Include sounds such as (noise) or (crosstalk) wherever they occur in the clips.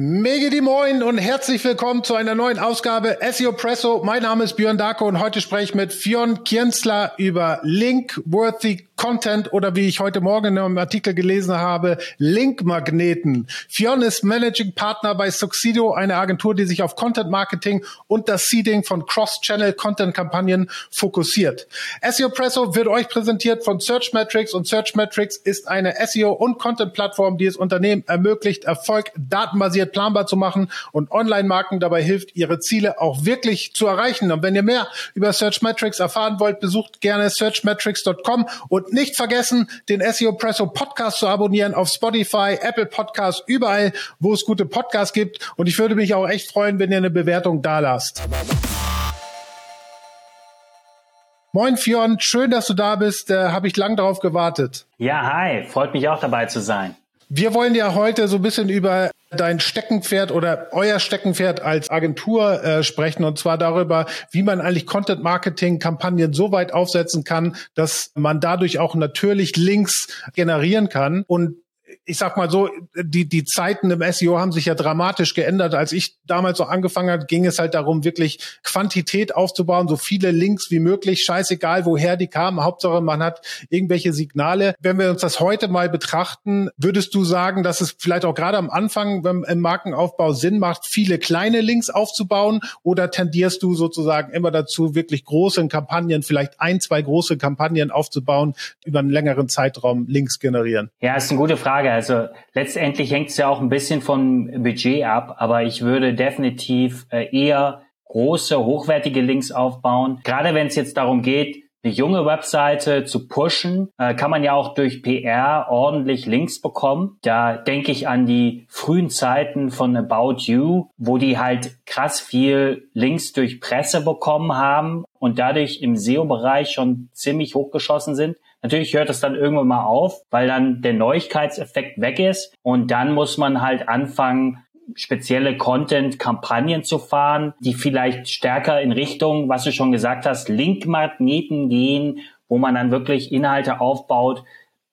Mege die Moin und herzlich willkommen zu einer neuen Ausgabe SEO Presso. Mein Name ist Björn Darko und heute spreche ich mit Fionn Kienzler über Link-Worthy Content oder wie ich heute Morgen in einem Artikel gelesen habe, Link-Magneten. Fionn ist Managing Partner bei Succedo, eine Agentur, die sich auf Content Marketing und das Seeding von Cross-Channel Content Kampagnen fokussiert. SEO Presso wird euch präsentiert von Search Metrics und Search Metrics ist eine SEO und Content Plattform, die es Unternehmen ermöglicht, Erfolg datenbasiert planbar zu machen und Online-Marken dabei hilft, ihre Ziele auch wirklich zu erreichen. Und wenn ihr mehr über Search Metrics erfahren wollt, besucht gerne searchmetrics.com und nicht vergessen, den SEO Presso Podcast zu abonnieren auf Spotify, Apple Podcasts, überall, wo es gute Podcasts gibt. Und ich würde mich auch echt freuen, wenn ihr eine Bewertung da lasst. Moin Fionn, schön, dass du da bist. Äh, Habe ich lang darauf gewartet. Ja, hi, freut mich auch dabei zu sein. Wir wollen ja heute so ein bisschen über dein Steckenpferd oder euer Steckenpferd als Agentur äh, sprechen und zwar darüber, wie man eigentlich Content Marketing Kampagnen so weit aufsetzen kann, dass man dadurch auch natürlich Links generieren kann. Und ich sag mal so, die, die Zeiten im SEO haben sich ja dramatisch geändert. Als ich damals so angefangen hat, ging es halt darum, wirklich Quantität aufzubauen, so viele Links wie möglich, scheißegal, woher die kamen. Hauptsache, man hat irgendwelche Signale. Wenn wir uns das heute mal betrachten, würdest du sagen, dass es vielleicht auch gerade am Anfang im Markenaufbau Sinn macht, viele kleine Links aufzubauen? Oder tendierst du sozusagen immer dazu, wirklich große Kampagnen, vielleicht ein, zwei große Kampagnen aufzubauen, über einen längeren Zeitraum Links generieren? Ja, ist eine gute Frage. Frage. Also letztendlich hängt es ja auch ein bisschen vom Budget ab, aber ich würde definitiv äh, eher große, hochwertige Links aufbauen. Gerade wenn es jetzt darum geht, eine junge Webseite zu pushen, äh, kann man ja auch durch PR ordentlich Links bekommen. Da denke ich an die frühen Zeiten von About You, wo die halt krass viel Links durch Presse bekommen haben und dadurch im SEO-Bereich schon ziemlich hochgeschossen sind. Natürlich hört es dann irgendwann mal auf, weil dann der Neuigkeitseffekt weg ist und dann muss man halt anfangen, spezielle Content-Kampagnen zu fahren, die vielleicht stärker in Richtung, was du schon gesagt hast, Linkmagneten gehen, wo man dann wirklich Inhalte aufbaut,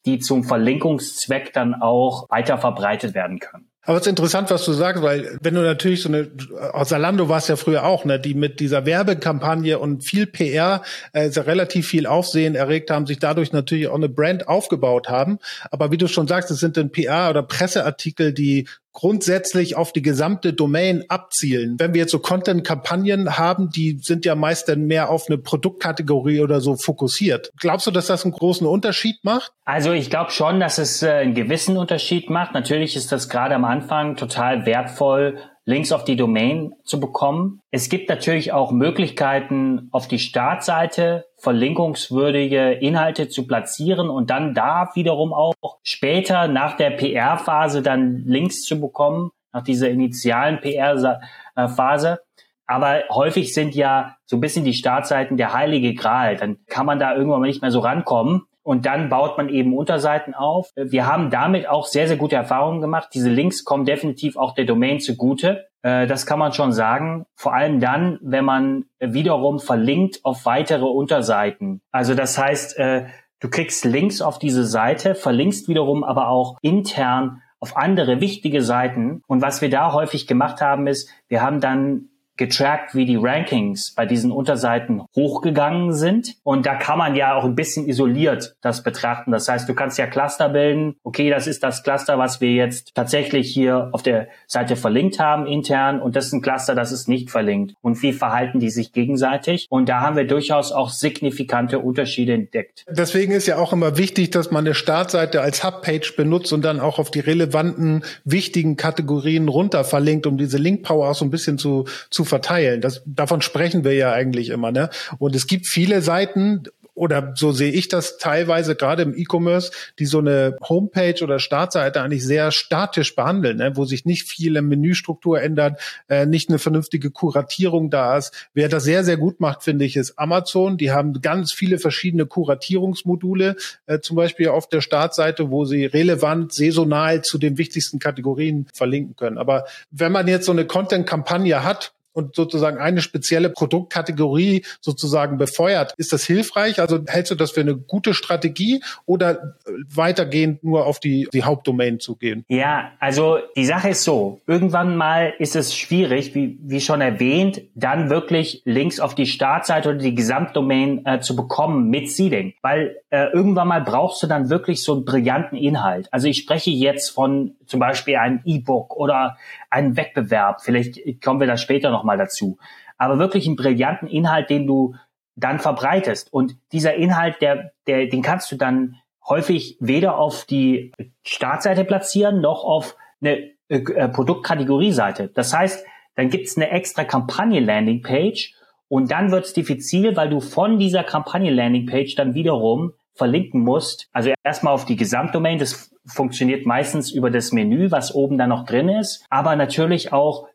die zum Verlinkungszweck dann auch weiter verbreitet werden können. Aber es ist interessant, was du sagst, weil wenn du natürlich so eine, aus Zalando war es ja früher auch, ne, die mit dieser Werbekampagne und viel PR äh, relativ viel Aufsehen erregt haben, sich dadurch natürlich auch eine Brand aufgebaut haben. Aber wie du schon sagst, es sind dann PR oder Presseartikel, die grundsätzlich auf die gesamte Domain abzielen. Wenn wir jetzt so Content-Kampagnen haben, die sind ja meist dann mehr auf eine Produktkategorie oder so fokussiert. Glaubst du, dass das einen großen Unterschied macht? Also ich glaube schon, dass es äh, einen gewissen Unterschied macht. Natürlich ist das gerade am Anfang total wertvoll, Links auf die Domain zu bekommen. Es gibt natürlich auch Möglichkeiten, auf die Startseite verlinkungswürdige Inhalte zu platzieren und dann da wiederum auch später nach der PR-Phase dann Links zu bekommen, nach dieser initialen PR-Phase. Aber häufig sind ja so ein bisschen die Startseiten der heilige Gral. Dann kann man da irgendwann mal nicht mehr so rankommen. Und dann baut man eben Unterseiten auf. Wir haben damit auch sehr, sehr gute Erfahrungen gemacht. Diese Links kommen definitiv auch der Domain zugute. Äh, das kann man schon sagen. Vor allem dann, wenn man wiederum verlinkt auf weitere Unterseiten. Also das heißt, äh, du kriegst Links auf diese Seite, verlinkst wiederum aber auch intern auf andere wichtige Seiten. Und was wir da häufig gemacht haben, ist, wir haben dann getrackt, wie die Rankings bei diesen Unterseiten hochgegangen sind. Und da kann man ja auch ein bisschen isoliert das betrachten. Das heißt, du kannst ja Cluster bilden. Okay, das ist das Cluster, was wir jetzt tatsächlich hier auf der Seite verlinkt haben intern. Und das ist ein Cluster, das ist nicht verlinkt. Und wie verhalten die sich gegenseitig? Und da haben wir durchaus auch signifikante Unterschiede entdeckt. Deswegen ist ja auch immer wichtig, dass man eine Startseite als Hubpage benutzt und dann auch auf die relevanten, wichtigen Kategorien runter verlinkt, um diese Link-Power auch so ein bisschen zu, zu verteilen. Das, davon sprechen wir ja eigentlich immer. Ne? Und es gibt viele Seiten, oder so sehe ich das teilweise gerade im E-Commerce, die so eine Homepage oder Startseite eigentlich sehr statisch behandeln, ne? wo sich nicht viel im Menüstruktur ändert, äh, nicht eine vernünftige Kuratierung da ist. Wer das sehr, sehr gut macht, finde ich, ist Amazon. Die haben ganz viele verschiedene Kuratierungsmodule, äh, zum Beispiel auf der Startseite, wo sie relevant, saisonal zu den wichtigsten Kategorien verlinken können. Aber wenn man jetzt so eine Content-Kampagne hat, und sozusagen eine spezielle Produktkategorie sozusagen befeuert. Ist das hilfreich? Also hältst du das für eine gute Strategie oder weitergehend nur auf die, die Hauptdomain zu gehen? Ja, also die Sache ist so, irgendwann mal ist es schwierig, wie, wie schon erwähnt, dann wirklich Links auf die Startseite oder die Gesamtdomain äh, zu bekommen mit Seeding, weil äh, irgendwann mal brauchst du dann wirklich so einen brillanten Inhalt. Also ich spreche jetzt von zum Beispiel einem E-Book oder einem Wettbewerb, vielleicht kommen wir da später nochmal dazu, aber wirklich einen brillanten Inhalt, den du dann verbreitest. Und dieser Inhalt, der, der, den kannst du dann häufig weder auf die Startseite platzieren noch auf eine äh, äh Produktkategorieseite. Das heißt, dann gibt's eine extra Kampagne-Landing-Page und dann wird's diffizil, weil du von dieser Kampagne-Landing-Page dann wiederum verlinken musst. Also erstmal auf die Gesamtdomain, das funktioniert meistens über das Menü, was oben dann noch drin ist, aber natürlich auch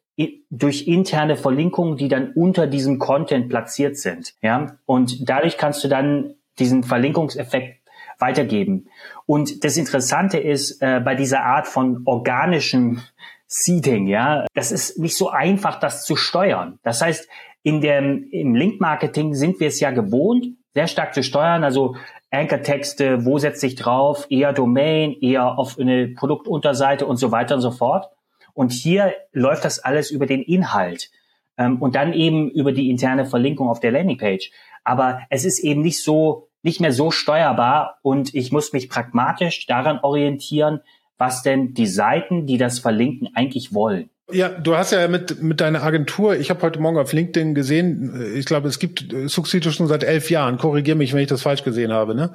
durch interne Verlinkungen, die dann unter diesem Content platziert sind. Ja, und dadurch kannst du dann diesen Verlinkungseffekt weitergeben. Und das Interessante ist äh, bei dieser Art von organischem Seeding, ja, das ist nicht so einfach, das zu steuern. Das heißt, in dem, im Link-Marketing sind wir es ja gewohnt, sehr stark zu steuern. Also Anchor-Texte, wo setzt sich drauf, eher Domain, eher auf eine Produktunterseite und so weiter und so fort. Und hier läuft das alles über den Inhalt ähm, und dann eben über die interne Verlinkung auf der Landingpage. Aber es ist eben nicht so, nicht mehr so steuerbar und ich muss mich pragmatisch daran orientieren, was denn die Seiten, die das verlinken, eigentlich wollen. Ja, du hast ja mit, mit deiner Agentur, ich habe heute Morgen auf LinkedIn gesehen, ich glaube, es gibt Succeed schon seit elf Jahren, korrigier mich, wenn ich das falsch gesehen habe, ne?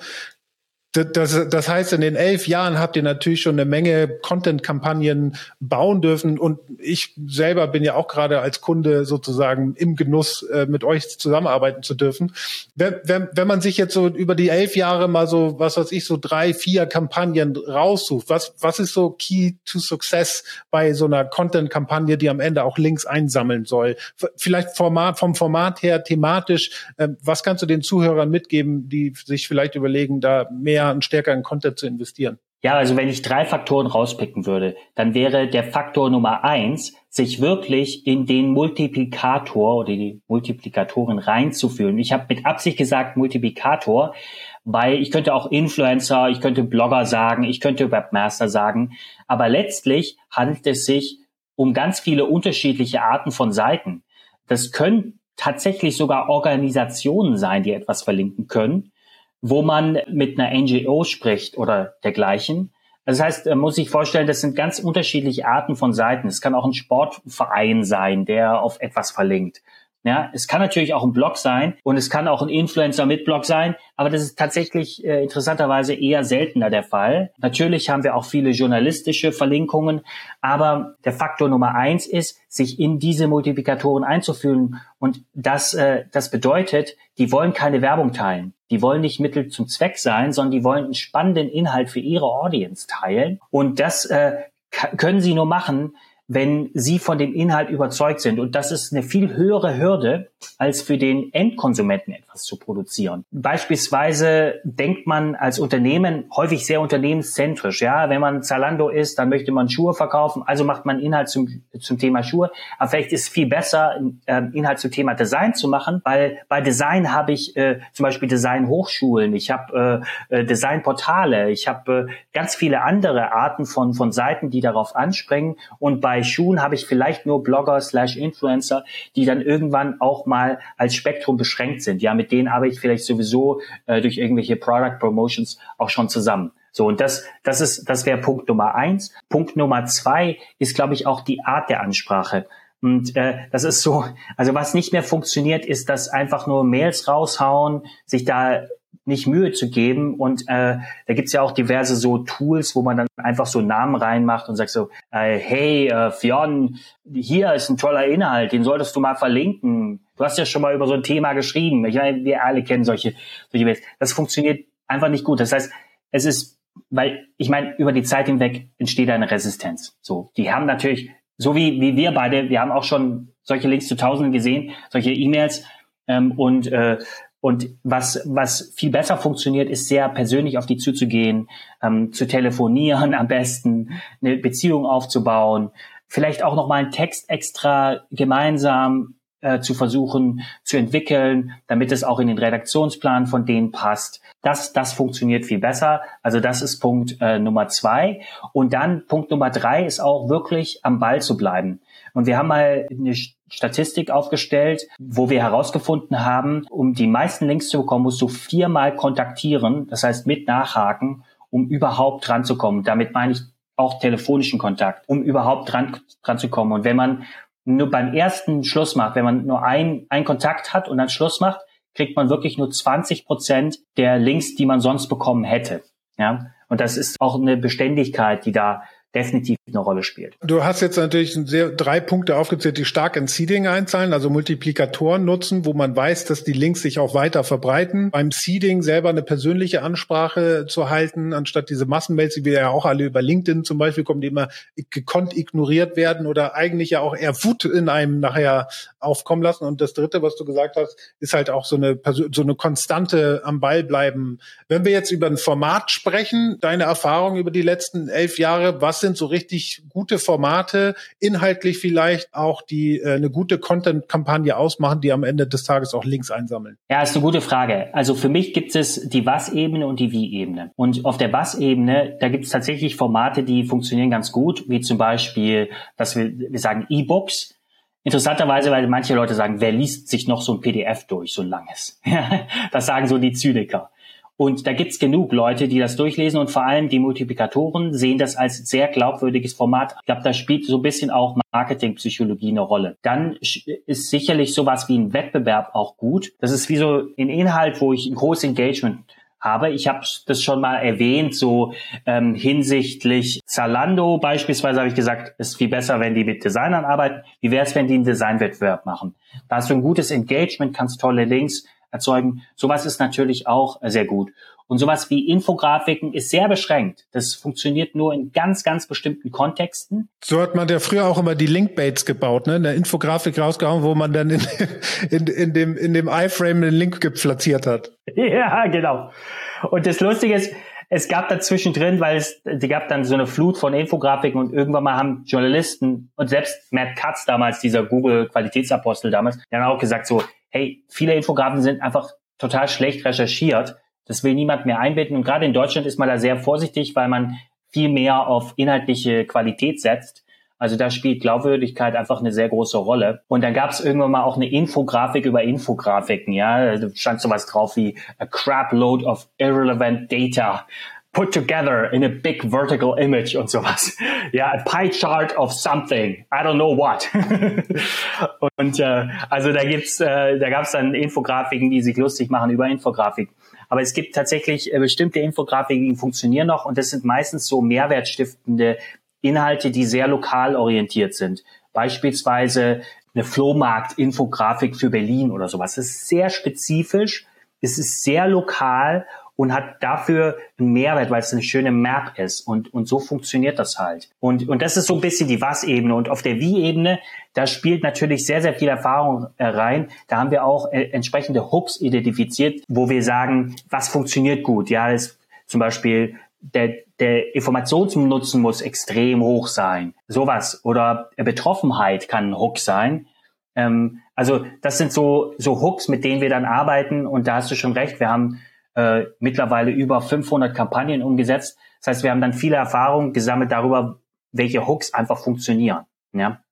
Das, das heißt, in den elf Jahren habt ihr natürlich schon eine Menge Content-Kampagnen bauen dürfen. Und ich selber bin ja auch gerade als Kunde sozusagen im Genuss, äh, mit euch zusammenarbeiten zu dürfen. Wenn, wenn, wenn man sich jetzt so über die elf Jahre mal so, was weiß ich, so drei, vier Kampagnen raussucht, was, was ist so Key to Success bei so einer Content-Kampagne, die am Ende auch Links einsammeln soll? Vielleicht Format, vom Format her, thematisch, äh, was kannst du den Zuhörern mitgeben, die sich vielleicht überlegen, da mehr mehr und stärker in Content zu investieren? Ja, also wenn ich drei Faktoren rauspicken würde, dann wäre der Faktor Nummer eins, sich wirklich in den Multiplikator oder die Multiplikatoren reinzufühlen. Ich habe mit Absicht gesagt Multiplikator, weil ich könnte auch Influencer, ich könnte Blogger sagen, ich könnte Webmaster sagen, aber letztlich handelt es sich um ganz viele unterschiedliche Arten von Seiten. Das können tatsächlich sogar Organisationen sein, die etwas verlinken können wo man mit einer NGO spricht oder dergleichen. Das heißt, man muss sich vorstellen, das sind ganz unterschiedliche Arten von Seiten. Es kann auch ein Sportverein sein, der auf etwas verlinkt. Ja, es kann natürlich auch ein Blog sein und es kann auch ein Influencer mit Blog sein, aber das ist tatsächlich äh, interessanterweise eher seltener der Fall. Natürlich haben wir auch viele journalistische Verlinkungen, aber der Faktor Nummer eins ist, sich in diese Multiplikatoren einzufühlen und das, äh, das bedeutet, die wollen keine Werbung teilen. Die wollen nicht Mittel zum Zweck sein, sondern die wollen einen spannenden Inhalt für ihre Audience teilen. Und das äh, können sie nur machen, wenn sie von dem Inhalt überzeugt sind. Und das ist eine viel höhere Hürde, als für den Endkonsumenten etwas zu produzieren. Beispielsweise denkt man als Unternehmen häufig sehr unternehmenszentrisch. Ja, wenn man Zalando ist, dann möchte man Schuhe verkaufen, also macht man Inhalt zum, zum Thema Schuhe. Aber vielleicht ist es viel besser, äh, Inhalt zum Thema Design zu machen, weil bei Design habe ich äh, zum Beispiel Design-Hochschulen, ich habe äh, äh, Designportale, ich habe äh, ganz viele andere Arten von, von Seiten, die darauf anspringen. Und bei Schuhen habe ich vielleicht nur Blogger slash Influencer, die dann irgendwann auch mal als Spektrum beschränkt sind. Ja, mit denen arbeite ich vielleicht sowieso äh, durch irgendwelche Product Promotions auch schon zusammen. So, und das, das ist, das wäre Punkt Nummer eins. Punkt Nummer zwei ist, glaube ich, auch die Art der Ansprache. Und äh, das ist so, also was nicht mehr funktioniert, ist das einfach nur Mails raushauen, sich da nicht Mühe zu geben. Und äh, da gibt's ja auch diverse so Tools, wo man dann einfach so Namen reinmacht und sagt so, äh, hey, äh, Fionn, hier ist ein toller Inhalt, den solltest du mal verlinken. Du hast ja schon mal über so ein Thema geschrieben. Ich meine, wir alle kennen solche, solche Mails. Das funktioniert einfach nicht gut. Das heißt, es ist, weil, ich meine, über die Zeit hinweg entsteht eine Resistenz. So, die haben natürlich, so wie, wie wir beide, wir haben auch schon solche Links zu Tausenden gesehen, solche E-Mails, ähm, und äh, und was, was viel besser funktioniert, ist sehr persönlich auf die zuzugehen, ähm, zu telefonieren am besten, eine Beziehung aufzubauen, vielleicht auch nochmal einen Text extra gemeinsam äh, zu versuchen zu entwickeln, damit es auch in den Redaktionsplan von denen passt. Das, das funktioniert viel besser. Also das ist Punkt äh, Nummer zwei. Und dann Punkt Nummer drei ist auch wirklich am Ball zu bleiben. Und wir haben mal eine Statistik aufgestellt, wo wir herausgefunden haben, um die meisten Links zu bekommen, musst du viermal kontaktieren, das heißt mit nachhaken, um überhaupt dran zu kommen. Damit meine ich auch telefonischen Kontakt, um überhaupt dran, dran zu kommen. Und wenn man nur beim ersten Schluss macht, wenn man nur ein, ein Kontakt hat und dann Schluss macht, kriegt man wirklich nur 20 Prozent der Links, die man sonst bekommen hätte. Ja, und das ist auch eine Beständigkeit, die da definitiv eine Rolle spielt. Du hast jetzt natürlich sehr, drei Punkte aufgezählt, die stark in Seeding einzahlen, also Multiplikatoren nutzen, wo man weiß, dass die Links sich auch weiter verbreiten. Beim Seeding selber eine persönliche Ansprache zu halten, anstatt diese Massenmails, die wir ja auch alle über LinkedIn zum Beispiel kommen, die immer gekonnt ignoriert werden oder eigentlich ja auch eher Wut in einem nachher aufkommen lassen. Und das dritte, was du gesagt hast, ist halt auch so eine, so eine konstante am Ball bleiben. Wenn wir jetzt über ein Format sprechen, deine Erfahrung über die letzten elf Jahre, was sind so richtig gute Formate, inhaltlich vielleicht auch, die äh, eine gute Content-Kampagne ausmachen, die am Ende des Tages auch Links einsammeln? Ja, ist eine gute Frage. Also für mich gibt es die Was-Ebene und die Wie-Ebene. Und auf der Was-Ebene, da gibt es tatsächlich Formate, die funktionieren ganz gut, wie zum Beispiel, dass wir, wir sagen E-Books. Interessanterweise, weil manche Leute sagen, wer liest sich noch so ein PDF durch, so ein langes? (laughs) das sagen so die Zyniker. Und da gibt's genug Leute, die das durchlesen und vor allem die Multiplikatoren sehen das als sehr glaubwürdiges Format. Ich glaube, da spielt so ein bisschen auch Marketingpsychologie eine Rolle. Dann ist sicherlich sowas wie ein Wettbewerb auch gut. Das ist wie so ein Inhalt, wo ich ein großes Engagement habe. Ich habe das schon mal erwähnt, so ähm, hinsichtlich Zalando beispielsweise habe ich gesagt, es ist viel besser, wenn die mit Designern arbeiten. Wie wäre es, wenn die einen Designwettbewerb machen? Da hast du ein gutes Engagement, kannst tolle Links erzeugen. Sowas ist natürlich auch sehr gut. Und sowas wie Infografiken ist sehr beschränkt. Das funktioniert nur in ganz, ganz bestimmten Kontexten. So hat man ja früher auch immer die Linkbaits gebaut, ne? Eine Infografik rausgehauen, wo man dann in, (laughs) in, in dem, in dem iFrame einen Link geplatziert hat. (laughs) Ja, genau. Und das Lustige ist, es gab dazwischen drin, weil es, die gab dann so eine Flut von Infografiken und irgendwann mal haben Journalisten und selbst Matt Katz damals, dieser Google Qualitätsapostel damals, haben auch gesagt so, hey, viele Infografen sind einfach total schlecht recherchiert. Das will niemand mehr einbinden. Und gerade in Deutschland ist man da sehr vorsichtig, weil man viel mehr auf inhaltliche Qualität setzt. Also da spielt Glaubwürdigkeit einfach eine sehr große Rolle. Und dann gab es irgendwann mal auch eine Infografik über Infografiken. Ja, da stand sowas drauf wie a crap load of irrelevant data put together in a big vertical image und sowas. Ja, a pie chart of something. I don't know what. (laughs) und äh, also da gibt's, äh, da gab's dann Infografiken, die sich lustig machen über Infografik. Aber es gibt tatsächlich äh, bestimmte Infografiken, die funktionieren noch und das sind meistens so mehrwertstiftende Inhalte, die sehr lokal orientiert sind. Beispielsweise eine Flohmarkt-Infografik für Berlin oder sowas. Das ist sehr spezifisch, es ist sehr lokal und hat dafür einen Mehrwert, weil es eine schöne Map ist. Und, und so funktioniert das halt. Und, und das ist so ein bisschen die Was-Ebene. Und auf der Wie-Ebene, da spielt natürlich sehr, sehr viel Erfahrung äh, rein. Da haben wir auch äh, entsprechende Hooks identifiziert, wo wir sagen, was funktioniert gut. Ja, ist zum Beispiel der, der Informationsnutzen muss extrem hoch sein. Sowas. Oder Betroffenheit kann ein Hook sein. Ähm, also das sind so, so Hooks, mit denen wir dann arbeiten. Und da hast du schon recht. Wir haben äh, mittlerweile über 500 Kampagnen umgesetzt. Das heißt, wir haben dann viele Erfahrungen gesammelt darüber, welche Hooks einfach funktionieren. Ja.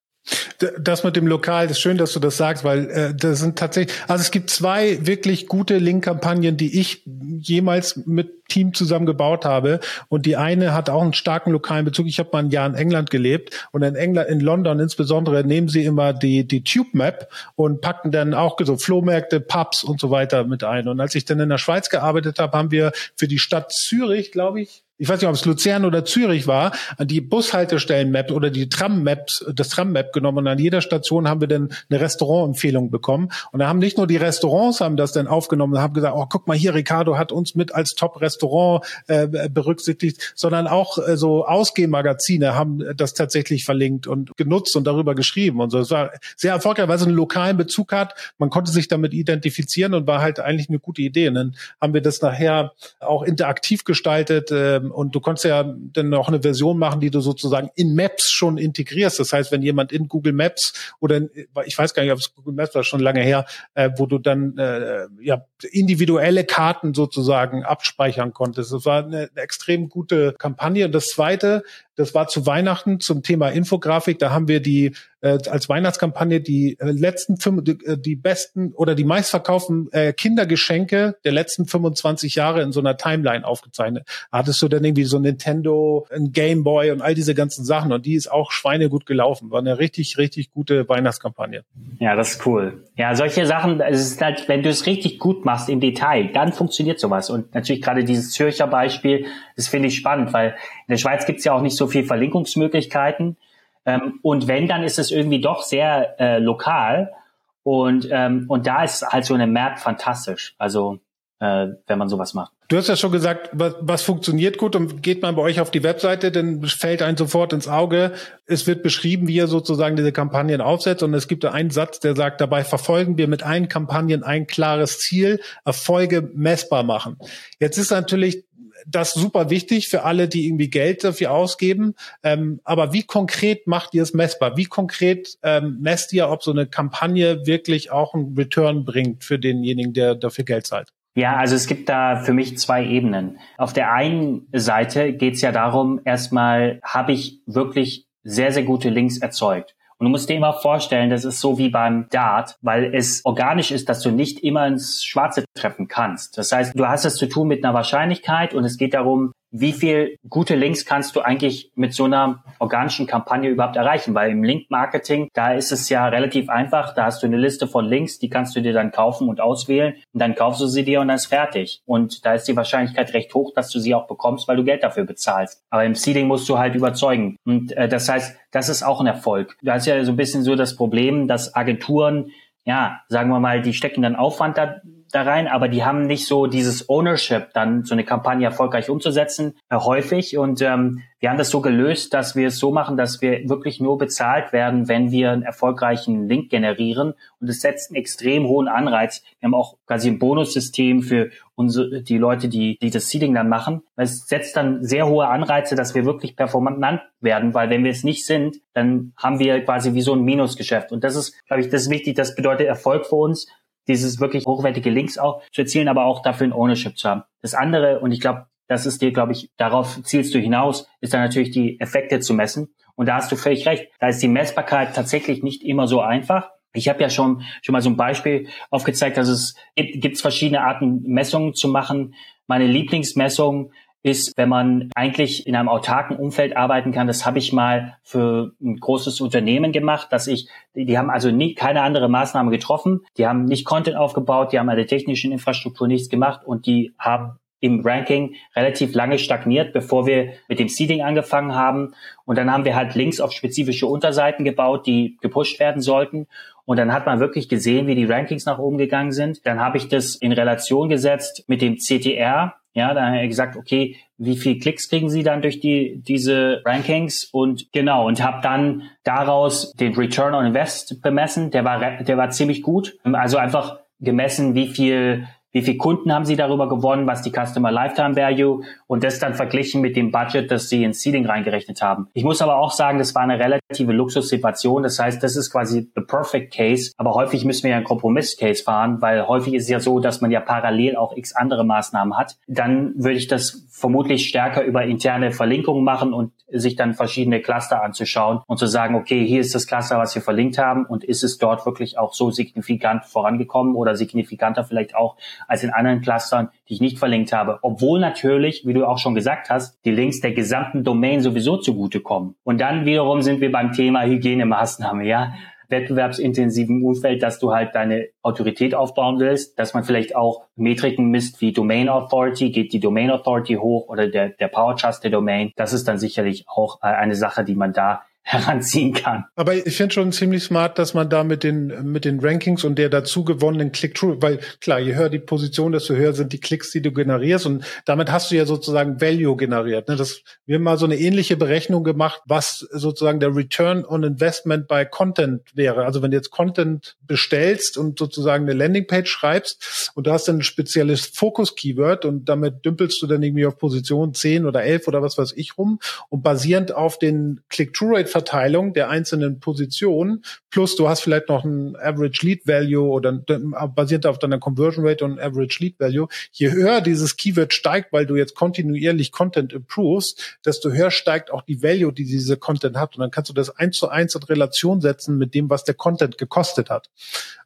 Das mit dem Lokal, das ist schön, dass du das sagst, weil äh, das sind tatsächlich, also es gibt zwei wirklich gute Link-Kampagnen, die ich jemals mit Team zusammen gebaut habe. Und die eine hat auch einen starken lokalen Bezug. Ich habe mal ein Jahr in England gelebt und in England, in London insbesondere, nehmen sie immer die, die Tube Map und packen dann auch so Flohmärkte, Pubs und so weiter mit ein. Und als ich dann in der Schweiz gearbeitet habe, haben wir für die Stadt Zürich, glaube ich, ich weiß nicht, ob es Luzern oder Zürich war, die Bushaltestellen-Map oder die Tram-Maps, das Tram-Map genommen und an jeder Station haben wir dann eine Restaurant-Empfehlung bekommen. Und da haben nicht nur die Restaurants haben das dann aufgenommen und haben gesagt, oh, guck mal hier, Ricardo hat uns mit als Top-Restaurant äh, berücksichtigt, sondern auch äh, so Ausgehmagazine haben das tatsächlich verlinkt und genutzt und darüber geschrieben und so. Es war sehr erfolgreich, weil es einen lokalen Bezug hat. Man konnte sich damit identifizieren und war halt eigentlich eine gute Idee. Und dann haben wir das nachher auch interaktiv gestaltet, äh, Ähm, und du konntest ja dann noch eine Version machen, die du sozusagen in Maps schon integrierst. Das heißt, wenn jemand in Google Maps oder in, ich weiß gar nicht, ob es Google Maps war schon lange her, äh, wo du dann äh, ja individuelle Karten sozusagen abspeichern konntest. Das war eine, eine extrem gute Kampagne. Und das zweite, das war zu Weihnachten zum Thema Infografik. Da haben wir die äh, als Weihnachtskampagne die äh, letzten fünf, die, äh, die besten oder die meistverkauften äh, Kindergeschenke der letzten 25 Jahre in so einer Timeline aufgezeichnet. Hattest du dann irgendwie so Nintendo, ein Game Boy und all diese ganzen Sachen und die ist auch schweinegut gelaufen. War eine richtig, richtig gute Weihnachtskampagne. Ja, das ist cool. Ja, solche Sachen, es ist halt, wenn du es richtig gut machst im Detail, dann funktioniert sowas. Und natürlich gerade dieses Zürcher Beispiel, das finde ich spannend, weil in der Schweiz gibt es ja auch nicht so viel Verlinkungsmöglichkeiten. Ähm, und wenn, dann ist es irgendwie doch sehr äh, lokal. Und, ähm, und da ist halt so eine Map fantastisch. Also äh, wenn man sowas macht. Du hast ja schon gesagt, was, was funktioniert gut und geht man bei euch auf die Webseite, dann fällt einem sofort ins Auge. Es wird beschrieben, wie ihr sozusagen diese Kampagnen aufsetzt und es gibt da einen Satz, der sagt, dabei verfolgen wir mit allen Kampagnen ein klares Ziel, Erfolge messbar machen. Jetzt ist natürlich das super wichtig für alle, die irgendwie Geld dafür ausgeben. Ähm, aber wie konkret macht ihr es messbar? Wie konkret ähm, messt ihr, ob so eine Kampagne wirklich auch einen Return bringt für denjenigen, der dafür Geld zahlt? Ja, also es gibt da für mich zwei Ebenen. Auf der einen Seite geht es ja darum, erstmal habe ich wirklich sehr, sehr gute Links erzeugt. Und du musst dir immer vorstellen, das ist so wie beim Dart, weil es organisch ist, dass du nicht immer ins Schwarze treffen kannst. Das heißt, du hast es zu tun mit einer Wahrscheinlichkeit und es geht darum, wie viel gute Links kannst du eigentlich mit so einer organischen Kampagne überhaupt erreichen? Weil im Link-Marketing, da ist es ja relativ einfach. Da hast du eine Liste von Links, die kannst du dir dann kaufen und auswählen. Und dann kaufst du sie dir und dann ist fertig. Und da ist die Wahrscheinlichkeit recht hoch, dass du sie auch bekommst, weil du Geld dafür bezahlst. Aber im Seeding musst du halt überzeugen. Und äh, das heißt, das ist auch ein Erfolg. Du hast ja so ein bisschen so das Problem, dass Agenturen ja, sagen wir mal, die stecken dann Aufwand da, da rein, aber die haben nicht so dieses Ownership, dann so eine Kampagne erfolgreich umzusetzen, äh, häufig. Und ähm, wir haben das so gelöst, dass wir es so machen, dass wir wirklich nur bezahlt werden, wenn wir einen erfolgreichen Link generieren. Und es setzt einen extrem hohen Anreiz. Wir haben auch quasi ein Bonussystem für unsere, die Leute, die, die das Seeding dann machen. Es setzt dann sehr hohe Anreize, dass wir wirklich performant werden, weil wenn wir es nicht sind, dann haben wir quasi wie so ein Minusgeschäft. Und das ist, glaube ich, das ist wichtig. Das bedeutet Erfolg für uns dieses wirklich hochwertige Links auch zu erzielen, aber auch dafür ein Ownership zu haben. Das andere, und ich glaube, das ist dir, glaube ich, darauf zielst du hinaus, ist dann natürlich die Effekte zu messen. Und da hast du völlig recht. Da ist die Messbarkeit tatsächlich nicht immer so einfach. Ich habe ja schon schon mal so ein Beispiel aufgezeigt, dass es gibt, gibt verschiedene Arten Messungen zu machen. Meine Lieblingsmessung ist, wenn man eigentlich in einem autarken Umfeld arbeiten kann. Das habe ich mal für ein großes Unternehmen gemacht, dass ich, die haben also nie, keine andere Maßnahme getroffen. Die haben nicht Content aufgebaut, die haben an der technischen Infrastruktur nichts gemacht und die haben im Ranking relativ lange stagniert, bevor wir mit dem Seeding angefangen haben. Und dann haben wir halt Links auf spezifische Unterseiten gebaut, die gepusht werden sollten. Und dann hat man wirklich gesehen, wie die Rankings nach oben gegangen sind. Dann habe ich das in Relation gesetzt mit dem CTR, ja, da haben wir gesagt, okay, wie viel Klicks kriegen Sie dann durch die diese Rankings und genau und habe dann daraus den Return on Invest bemessen. Der war der war ziemlich gut. Also einfach gemessen, wie viel wie viel Kunden haben Sie darüber gewonnen, was die Customer Lifetime Value und das dann verglichen mit dem Budget, das Sie ins Seeding reingerechnet haben. Ich muss aber auch sagen, das war eine relative Luxussituation. Das heißt, das ist quasi the perfect case, aber häufig müssen wir ja einen Kompromiss-Case fahren, weil häufig ist es ja so, dass man ja parallel auch x andere Maßnahmen hat. Dann würde ich das vermutlich stärker über interne Verlinkungen machen und sich dann verschiedene Cluster anzuschauen und zu sagen, okay, hier ist das Cluster, was wir verlinkt haben und ist es dort wirklich auch so signifikant vorangekommen oder signifikanter vielleicht auch als in anderen Clustern, die ich nicht verlinkt habe. Obwohl natürlich, wie du auch schon gesagt hast, die Links der gesamten Domain sowieso zugutekommen. Und dann wiederum sind wir beim Thema Hygienemaßnahme, ja wettbewerbsintensiven Umfeld, dass du halt deine Autorität aufbauen willst, dass man vielleicht auch Metriken misst wie Domain Authority, geht die Domain Authority hoch oder der, der Power Trust der Domain. Das ist dann sicherlich auch äh, eine Sache, die man da heranziehen kann. Aber ich finde schon ziemlich smart, dass man da mit den, mit den Rankings und der dazu gewonnenen Click-Through, weil klar, je höher die Position, desto höher sind die Klicks, die du generierst und damit hast du ja sozusagen Value generiert. Ne? Das, wir haben mal so eine ähnliche Berechnung gemacht, was sozusagen der Return on Investment bei Content wäre. Also wenn du jetzt Content bestellst und sozusagen eine Landingpage schreibst und du hast dann ein spezielles Fokus-Keyword und damit dümpelst du dann irgendwie auf Position 10 oder 11 oder was weiß ich rum und basierend auf den Click-Through-Rate-Verteilung der einzelnen Positionen plus du hast vielleicht noch ein Average Lead Value oder basierend auf deiner Conversion Rate und Average Lead Value. Je höher dieses Keyword steigt, weil du jetzt kontinuierlich Content improvest, desto höher steigt auch die Value, die diese Content hat. Und dann kannst du das eins zu eins in Relation setzen mit dem, was der Content gekostet hat.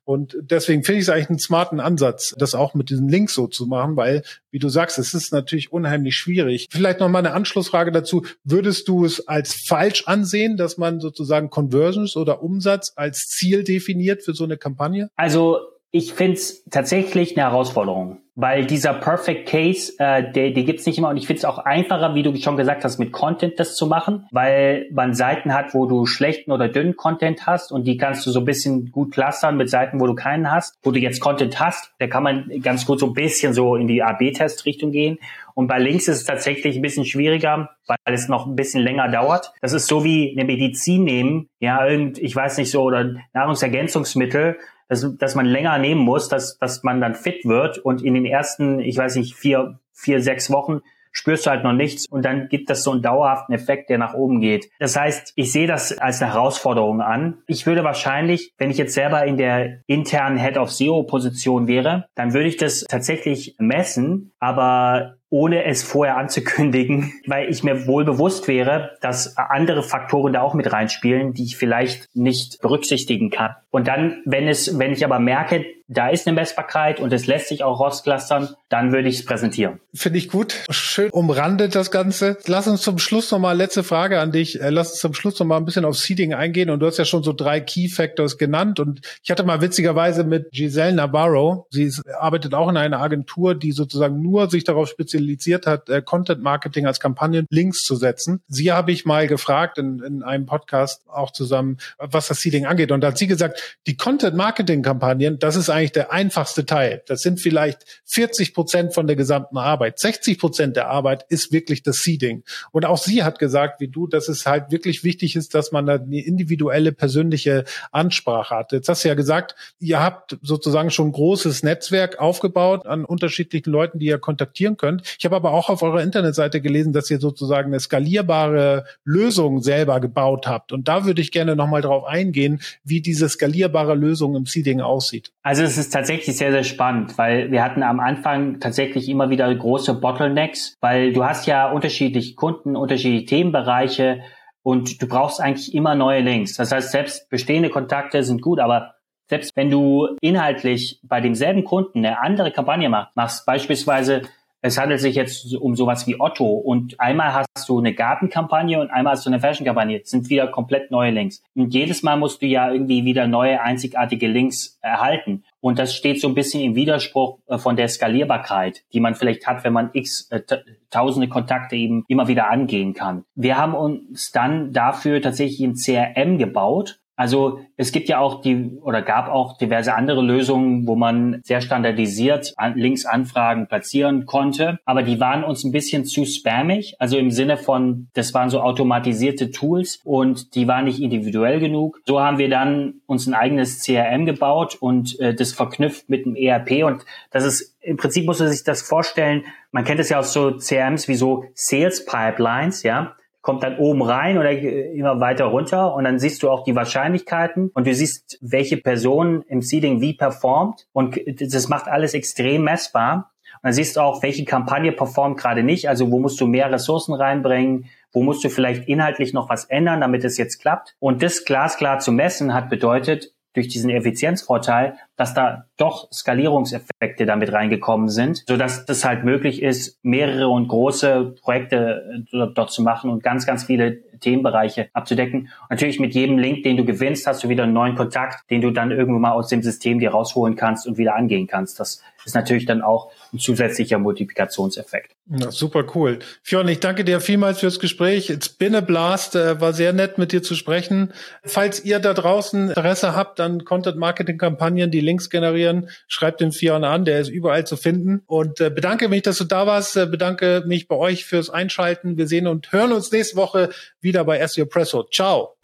Und deswegen finde ich es eigentlich einen smarten Ansatz, das auch mit diesen Links so zu machen, weil, wie du sagst, es ist natürlich unheimlich schwierig. Vielleicht noch mal eine Anschlussfrage dazu. Würdest du es als falsch ansehen, dass man sozusagen Conversions oder Umsatz als Ziel definiert für so eine Kampagne? Also ich finde es tatsächlich eine Herausforderung, weil dieser Perfect Case, äh, der, der gibt es nicht immer. Und ich finde es auch einfacher, wie du schon gesagt hast, mit Content das zu machen, weil man Seiten hat, wo du schlechten oder dünnen Content hast. Und die kannst du so ein bisschen gut clustern mit Seiten, wo du keinen hast. Wo du jetzt Content hast, da kann man ganz gut so ein bisschen so in die AB-Test-Richtung gehen. Und bei Links ist es tatsächlich ein bisschen schwieriger, weil es noch ein bisschen länger dauert. Das ist so wie eine Medizin nehmen, ja, irgend, ich weiß nicht so, oder Nahrungsergänzungsmittel dass, dass man länger nehmen muss, dass, dass man dann fit wird und in den ersten, ich weiß nicht, vier, vier, sechs Wochen spürst du halt noch nichts und dann gibt das so einen dauerhaften Effekt, der nach oben geht. Das heißt, ich sehe das als eine Herausforderung an. Ich würde wahrscheinlich, wenn ich jetzt selber in der internen Head of SEO Position wäre, dann würde ich das tatsächlich messen, aber ohne es vorher anzukündigen, (laughs) weil ich mir wohl bewusst wäre, dass andere Faktoren da auch mit reinspielen, die ich vielleicht nicht berücksichtigen kann. Und dann, wenn es, wenn ich aber merke, da ist eine Messbarkeit und es lässt sich auch rausklustern, dann würde ich es präsentieren. Finde ich gut. Schön umrandet das Ganze. Lass uns zum Schluss nochmal, letzte Frage an dich. Äh, lass uns zum Schluss nochmal ein bisschen auf Seeding eingehen. Und du hast ja schon so drei Key Factors genannt. Und ich hatte mal witzigerweise mit Giselle Navarro, sie ist, arbeitet auch in einer Agentur, die sozusagen nur sich darauf spezialisiert hat, äh, Content Marketing als Kampagnen Links zu setzen. Sie habe ich mal gefragt in, in einem Podcast auch zusammen, was das Seeding angeht. Und da hat sie gesagt, die Content Marketing Kampagnen, das ist eigentlich der einfachste Teil. Das sind vielleicht 40 Prozent von der gesamten Arbeit. 60 Prozent der Arbeit ist wirklich das Seeding. Und auch sie hat gesagt, wie du, dass es halt wirklich wichtig ist, dass man eine individuelle persönliche Ansprache hat. Jetzt hast du ja gesagt, ihr habt sozusagen schon ein großes Netzwerk aufgebaut an unterschiedlichen Leuten, die ihr kontaktieren könnt. Ich habe aber auch auf eurer Internetseite gelesen, dass ihr sozusagen eine skalierbare Lösung selber gebaut habt. Und da würde ich gerne nochmal drauf eingehen, wie diese skalierbare Lösung im Seeding aussieht. Also es ist tatsächlich sehr, sehr spannend, weil wir hatten am Anfang tatsächlich immer wieder große Bottlenecks, weil du hast ja unterschiedliche Kunden, unterschiedliche Themenbereiche und du brauchst eigentlich immer neue Links. Das heißt, selbst bestehende Kontakte sind gut, aber selbst wenn du inhaltlich bei demselben Kunden eine andere Kampagne machst, machst beispielsweise es handelt sich jetzt um sowas wie Otto und einmal hast du eine Gartenkampagne und einmal hast du eine Fashionkampagne. Das sind wieder komplett neue Links. Und jedes Mal musst du ja irgendwie wieder neue einzigartige Links erhalten. Und das steht so ein bisschen im Widerspruch äh, von der Skalierbarkeit, die man vielleicht hat, wenn man x äh, tausende Kontakte eben immer wieder angehen kann. Wir haben uns dann dafür tatsächlich ein CRM gebaut, also es gibt ja auch die oder gab auch diverse andere Lösungen, wo man sehr standardisiert Linksanfragen platzieren konnte, aber die waren uns ein bisschen zu spammig, also im Sinne von, das waren so automatisierte Tools und die waren nicht individuell genug. So haben wir dann uns ein eigenes CRM gebaut und äh, das verknüpft mit dem ERP und das ist im Prinzip muss man sich das vorstellen, man kennt es ja aus so CRMs wie so Sales Pipelines, ja kommt dann oben rein oder immer weiter runter und dann siehst du auch die Wahrscheinlichkeiten und du siehst, welche Person im Seeding wie performt und das macht alles extrem messbar. Und dann siehst du auch, welche Kampagne performt gerade nicht, also wo musst du mehr Ressourcen reinbringen, wo musst du vielleicht inhaltlich noch was ändern, damit es jetzt klappt. Und das glasklar zu messen hat bedeutet, durch diesen Effizienzvorteil, dass da doch Skalierungseffekte damit reingekommen sind, so dass es halt möglich ist, mehrere und große Projekte äh, dort zu machen und ganz, ganz viele Themenbereiche abzudecken. Natürlich mit jedem Link, den du gewinnst, hast du wieder einen neuen Kontakt, den du dann irgendwo mal aus dem System dir rausholen kannst und wieder angehen kannst. Das ist natürlich dann auch ein zusätzlicher Multiplikationseffekt. Ja, super cool. Fionn, ich danke dir vielmals fürs Gespräch. It's been a blast. Äh, war sehr nett, mit dir zu sprechen. Falls ihr da draußen Interesse habt, dann Content-Marketing-Kampagnen, die Links generieren, schreibt den Fionn an. Der ist überall zu finden. Und äh, bedanke mich, dass du da warst. Äh, bedanke mich bei euch fürs Einschalten. Wir sehen und hören uns nächste Woche wieder bei SEO Presso. Ciao.